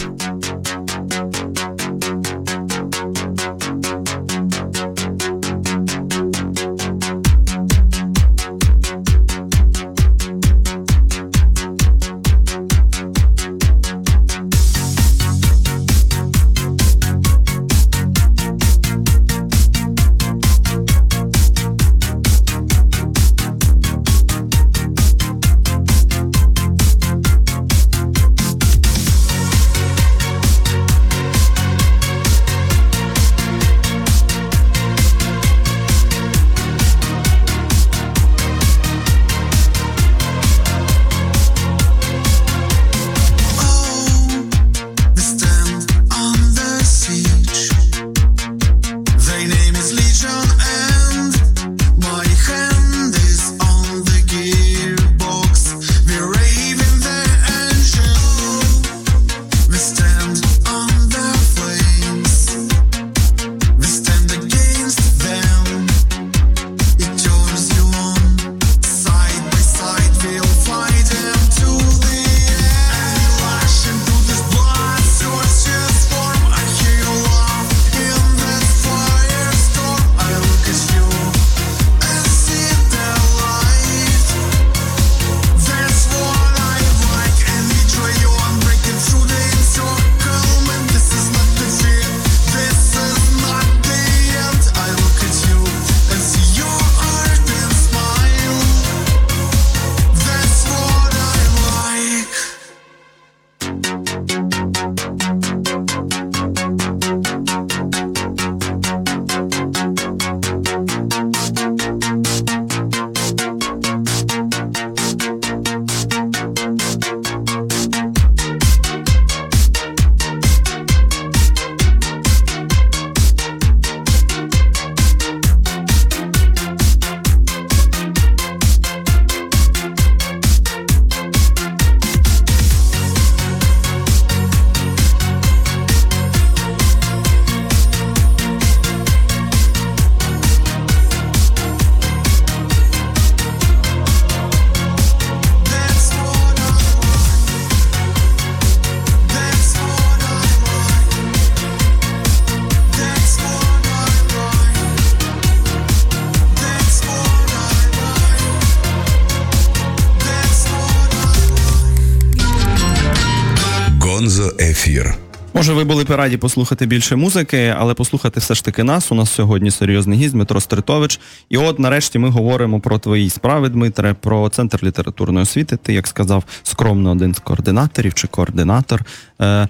Ефір. Може, ви були б раді послухати більше музики, але послухати все ж таки нас. У нас сьогодні серйозний гість Дмитро Стритович. І от нарешті ми говоримо про твої справи, Дмитре, про центр літературної освіти. Ти, як сказав, скромно один з координаторів чи координатор. Е,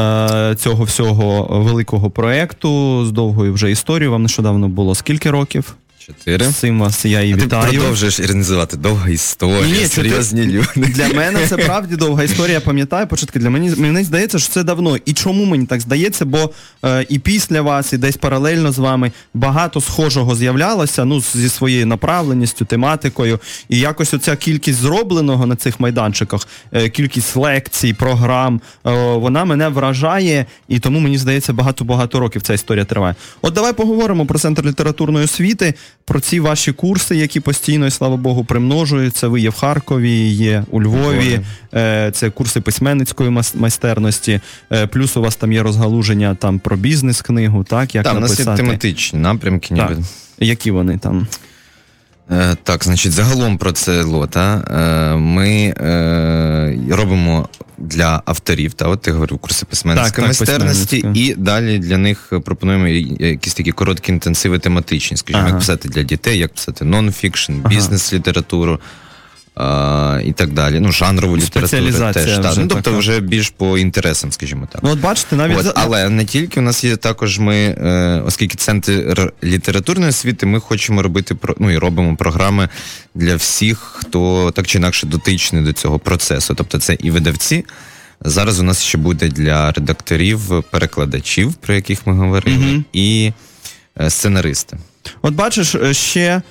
е, Цього всього великого проєкту з довгою вже історією. Вам нещодавно було скільки років? Чотири. Вас я і А ти вітаю. продовжуєш іронізувати. Довга історія, Ні, серйозні чотири- люди. Для мене це правді довга історія, я пам'ятаю початки. Для мені мені здається, що це давно. І чому мені так здається? Бо е, і після вас, і десь паралельно з вами багато схожого з'являлося, ну зі своєю направленістю, тематикою. І якось оця кількість зробленого на цих майданчиках, е, кількість лекцій, програм, е, вона мене вражає, і тому мені здається, багато-багато років ця історія триває. От давай поговоримо про центр літературної освіти, про ці ваші курси, які постійно, і слава Богу, примножуються. Ви є в Харкові, є у Львові. Е, Це курси письменницької майстерності. Е, Плюс у вас там є розгалуження там про бізнес-книгу, так? Як Так, у нас є написати. тематичні напрямки, Так. Які вони там? Е, Так, значить, загалом про це лота. Е, Ми е, робимо для авторів, та от ти говорив курси Так, письменницької так, майстерності, письменницька. і далі для них пропонуємо якісь такі короткі інтенсиви тематичні, скажімо, Ага. як писати для дітей, як писати нон-фікшн, бізнес-літературу. А, і так далі. Ну, жанрову літературу Спеціалізація теж. Та. Ну, тобто така. вже більш по інтересам, скажімо так. Ну, от бачите, навіть От, але не тільки у нас є також ми, е, оскільки центр літературної освіти, ми хочемо робити про ну і робимо програми для всіх, хто так чи інакше дотичний до цього процесу. Тобто це і видавці. Зараз у нас ще буде для редакторів, перекладачів, про яких ми говорили, Мгм. і е, сценаристи. От бачиш, е, ще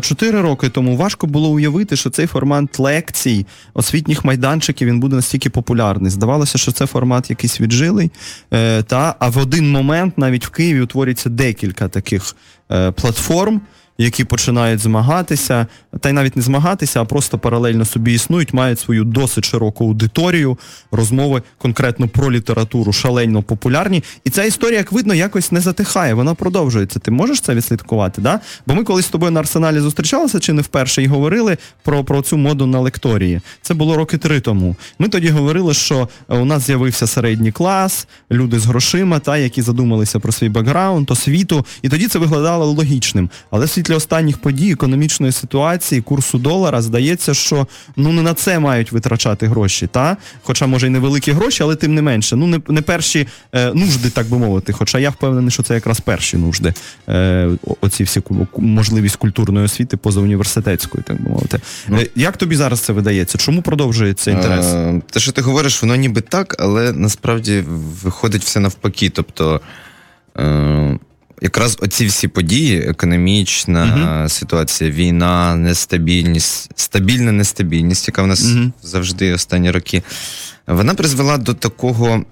чотири роки тому важко було уявити, що цей формат лекцій, освітніх майданчиків він буде настільки популярний. Здавалося, що це формат якийсь віджилий. Е, та, а в один момент навіть в Києві утворюється декілька таких е, платформ. Які починають змагатися, та й навіть не змагатися, а просто паралельно собі існують, мають свою досить широку аудиторію, розмови конкретно про літературу шалено популярні. І ця історія, як видно, якось не затихає, вона продовжується. Ти можеш це відслідкувати? Да? Бо ми колись з тобою на арсеналі зустрічалися чи не вперше і говорили про, про цю моду на лекторії. Це було роки три тому. Ми тоді говорили, що у нас з'явився середній клас, люди з грошима, та, які задумалися про свій бекграунд, освіту, і тоді це виглядало логічним. Але в світлі останніх подій, економічної ситуації, курсу долара, здається, що ну не на це мають витрачати гроші, та? Хоча, може, і невеликі гроші, але тим не менше. Ну, не, не перші е, нужди, так би мовити. Хоча я впевнений, що це якраз перші нужди. Е, оці всі можливість культурної освіти позауніверситетської, так би мовити. Е, як тобі зараз це видається? Чому продовжується інтерес? Е, Те, що ти говориш, воно ніби так, але насправді виходить все навпаки. Тобто, е, якраз оці всі події, економічна ситуація, війна, нестабільність, стабільна нестабільність, яка в нас Мгм. завжди останні роки, вона призвела до такого,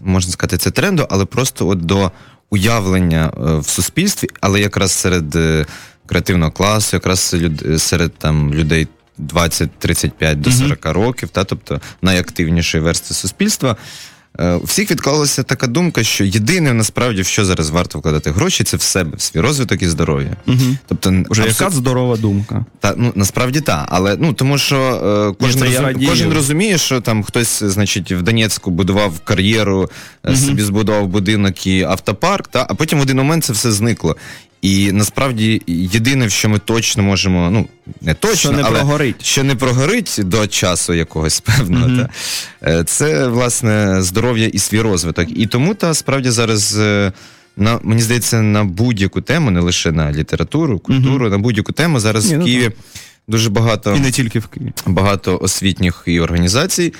можна сказати, це тренду, але просто от до уявлення е, в суспільстві, але якраз серед е, креативного класу, якраз серед там людей 20-35 до Мгм. 40 років, та, тобто найактивнішої версти суспільства. Е, У всіх відклалася така думка, що єдине насправді в що зараз варто вкладати гроші, це в себе, в свій розвиток і здоров'я. Угу. Тобто, Вже абсо- яка здорова думка. та ну насправді так, але ну тому що е, кожен, розум- кожен розуміє, що там хтось, значить, в Донецьку будував кар'єру, е, собі збудував будинок і автопарк, та а потім в один момент це все зникло. І насправді єдине, в що ми точно можемо, ну не точно, Що не але прогорить. що не прогорить до часу якогось певного, Мгм. та, е, це власне здоров'я і свій розвиток. І тому та справді зараз. е, На мені здається, на будь-яку тему, не лише на літературу, культуру, на будь-яку тему зараз Ні, в ну Києві дуже багато І не тільки в Києві. багато освітніх і організацій.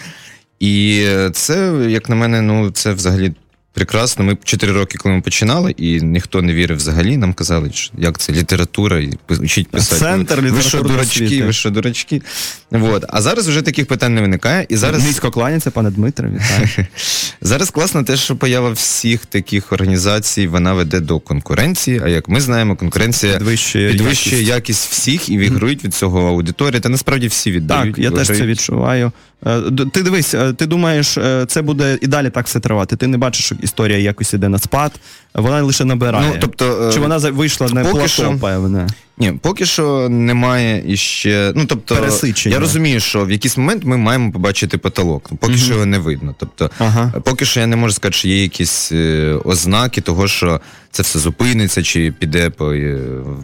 І це, як на мене, ну це взагалі прекрасно. Ми чотири роки, коли ми починали, і ніхто не вірив взагалі. Нам казали, що як це література, і вчіть писати. Центр ви що, дурачки, ви що, дурачки. Вот. А зараз вже таких питань не виникає. І зараз Низько кланяться, пане вітаю. Зараз класно те, що поява всіх таких організацій вона веде до конкуренції. А як ми знаємо, конкуренція Підвищує підвищує якість. якість всіх і виграють від цього аудиторія. Та насправді всі віддають. Так, я теж це відчуваю. Е, Ти дивись, е, ти думаєш, е, це буде і далі так все тривати. Ти не бачиш, історія якось іде на спад, вона лише набирає. Ну, тобто, е, Чи вона за- вийшла на плато, що- певне? Ні, поки що немає іще. Ну тобто, Пересичення. я розумію, що в якийсь момент ми маємо побачити потолок. Поки Мгм. що його не видно. Тобто, Ага. поки що я не можу сказати, що є якісь е, ознаки того, що це все зупиниться, чи піде по е,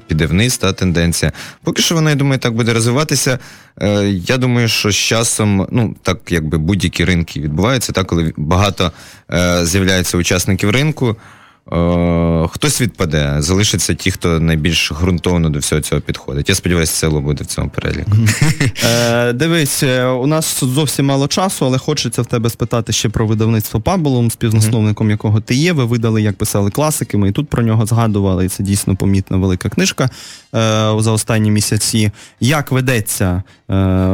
піде вниз та тенденція. Поки що вона, я думаю, так буде розвиватися. Е, я думаю, що з часом, ну так якби будь-які ринки відбуваються, так коли багато з'являється учасників ринку. Е, Хтось відпаде, залишаться ті, хто найбільш ґрунтовно до всього цього підходить. Я сподіваюся, село буде в цьому переліку. Е, дивись, е, у нас зовсім мало часу, але хочеться в тебе спитати ще про видавництво Пабулум, співзасновником якого ти є. Ви видали, як писали класики. Ми і тут про нього згадували, і це дійсно помітна велика книжка за останні місяці. Як ведеться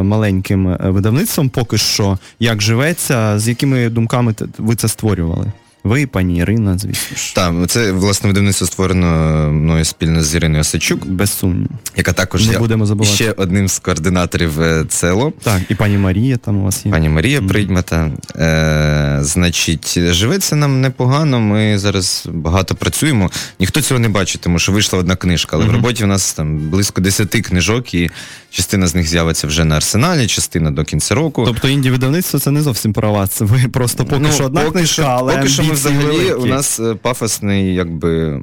маленьким видавництвом поки що, як живеться, з якими думками ви це створювали? Ви, пані Ірина, звісно ж. Так, це власне видавництво створено мною спільно з Іриною Осадчук, Без сумніву. яка також є будемо забувати. ще одним з координаторів е, ЦЕЛО. Так, і пані Марія там у вас є. Пані Марія Мгм. Придьмата. Е, значить, живеться нам непогано. Ми зараз багато працюємо. Ніхто цього не бачить, тому що вийшла одна книжка. Але в роботі в нас там близько 10 книжок, і частина з них з'явиться вже на арсеналі, частина до кінця року. Тобто інді видавництво це не зовсім про вас. Це ви просто поки Ну, що одна поки книжка, але поки що ми взагалі у нас е, пафосний, якби.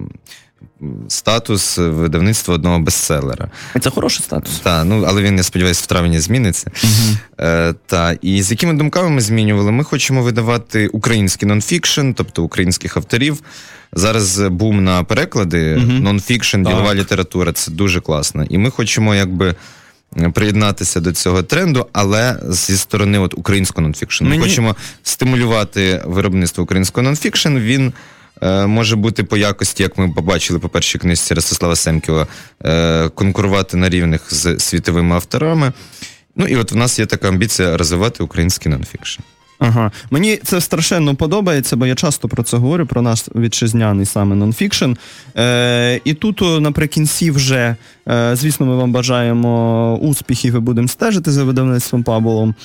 Статус видавництва одного бестселера. це хороший статус. Та, ну, але він, я сподіваюся, в травні зміниться. Е, та, і з якими думками ми змінювали? Ми хочемо видавати український нонфікшн, тобто українських авторів. Зараз бум на переклади, Мгм. нонфікшн, ділова література це дуже класно. І ми хочемо якби. Приєднатися до цього тренду, але зі сторони от українського нонфікшну. Ми хочемо стимулювати виробництво українського нонфікшн. Він е, може бути по якості, як ми побачили по першій книжці Ростислава Семківа, е, конкурувати на рівних з світовими авторами. Ну і от в нас є така амбіція розвивати український нонфікшн. Ага. Мені це страшенно подобається, бо я часто про це говорю, про наш вітчизняний саме нонфікшн. Е, і тут наприкінці вже, е, звісно, ми вам бажаємо успіхів і будемо стежити за видавництвом Пабулом.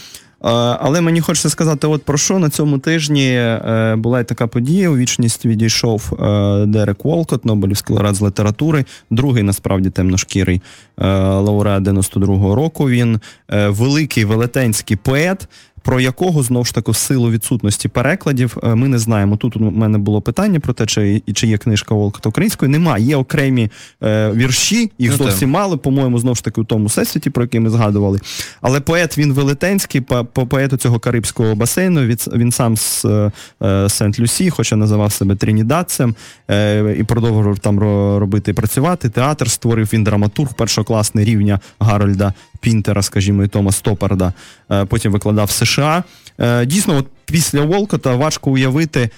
Е, Але мені хочеться сказати, от про що на цьому тижні е, була й така подія. У вічність відійшов е, Дерек Волкот, Нобелівський лауреат з літератури, другий насправді темношкірий лауреат 92-го року. Він великий велетенський поет. Про якого знову ж таки в силу відсутності перекладів е, ми не знаємо. Тут у мене було питання про те, чи, чи є книжка Волкота українською. Немає. Є окремі е, вірші, їх Ну, зовсім мало, по-моєму, знову ж таки у тому всесвіті, про який ми згадували. Але поет він велетенський, по, по поету цього Карибського басейну. Від, він сам з е, е, Сент-Люсі, хоча називав себе Тринідадцем, е, і продовжував там робити і працювати. Театр створив він драматург першокласний рівня Гарольда Пінтера, скажімо, і Тома Стопарда. Е, потім викладав в США. Е, дійсно, от після Волкота важко уявити,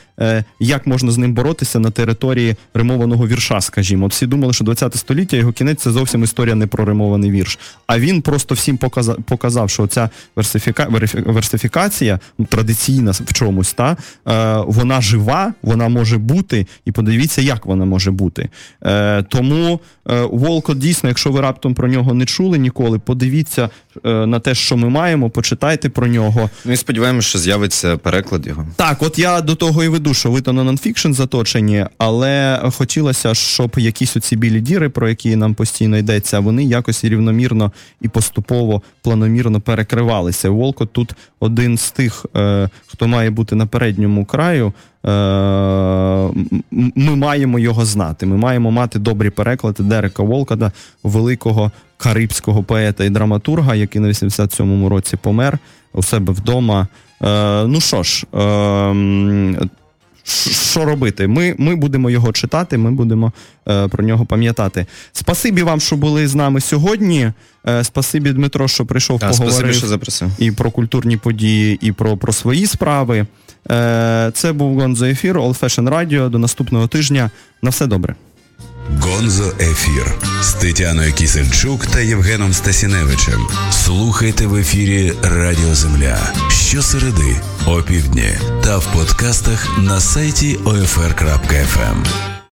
як можна з ним боротися на території римованого вірша, скажімо. От всі думали, що 20 століття його кінець це зовсім історія не про римований вірш. А він просто всім показав, показав що ця версифіка, версифікація ну, традиційна в чомусь, та, е, вона жива, вона може бути, і подивіться, як вона може бути. Е, тому е, Волкот дійсно, якщо ви раптом про нього не чули ніколи, подивіться е, на те, що ми маємо, почитайте про нього. Ну і сподіваємося, що з'явиться переклад його. Так, от я до того і веду, що ви то на нонфікшн заточені, але хотілося, щоб якісь оці білі діри, про які нам постійно йдеться, вони якось рівномірно і поступово, планомірно перекривалися. Волкот тут один з тих, е, хто має бути на передньому краю. Е, ми маємо його знати. Ми маємо мати добрі переклади Дерека Волкота, великого карибського поета і драматурга, який на 87-му році помер у себе вдома. Е, ну що ж, е, м, ш- що робити? Ми, ми будемо його читати, ми будемо е, про нього пам'ятати. Спасибі вам, що були з нами сьогодні. Е, спасибі, Дмитро, що прийшов, А, поговорив спасибі, що запросив. і про культурні події, і про, про свої справи. Е, це був Гонзо Ефір, Old Fashion Radio. До наступного тижня. На все добре. Гонзо Ефір з Тетяною Кісельчук та Євгеном Стасіневичем. Слухайте в ефірі Радіо Земля щосереди, опівдні та в подкастах на сайті OFR.FM.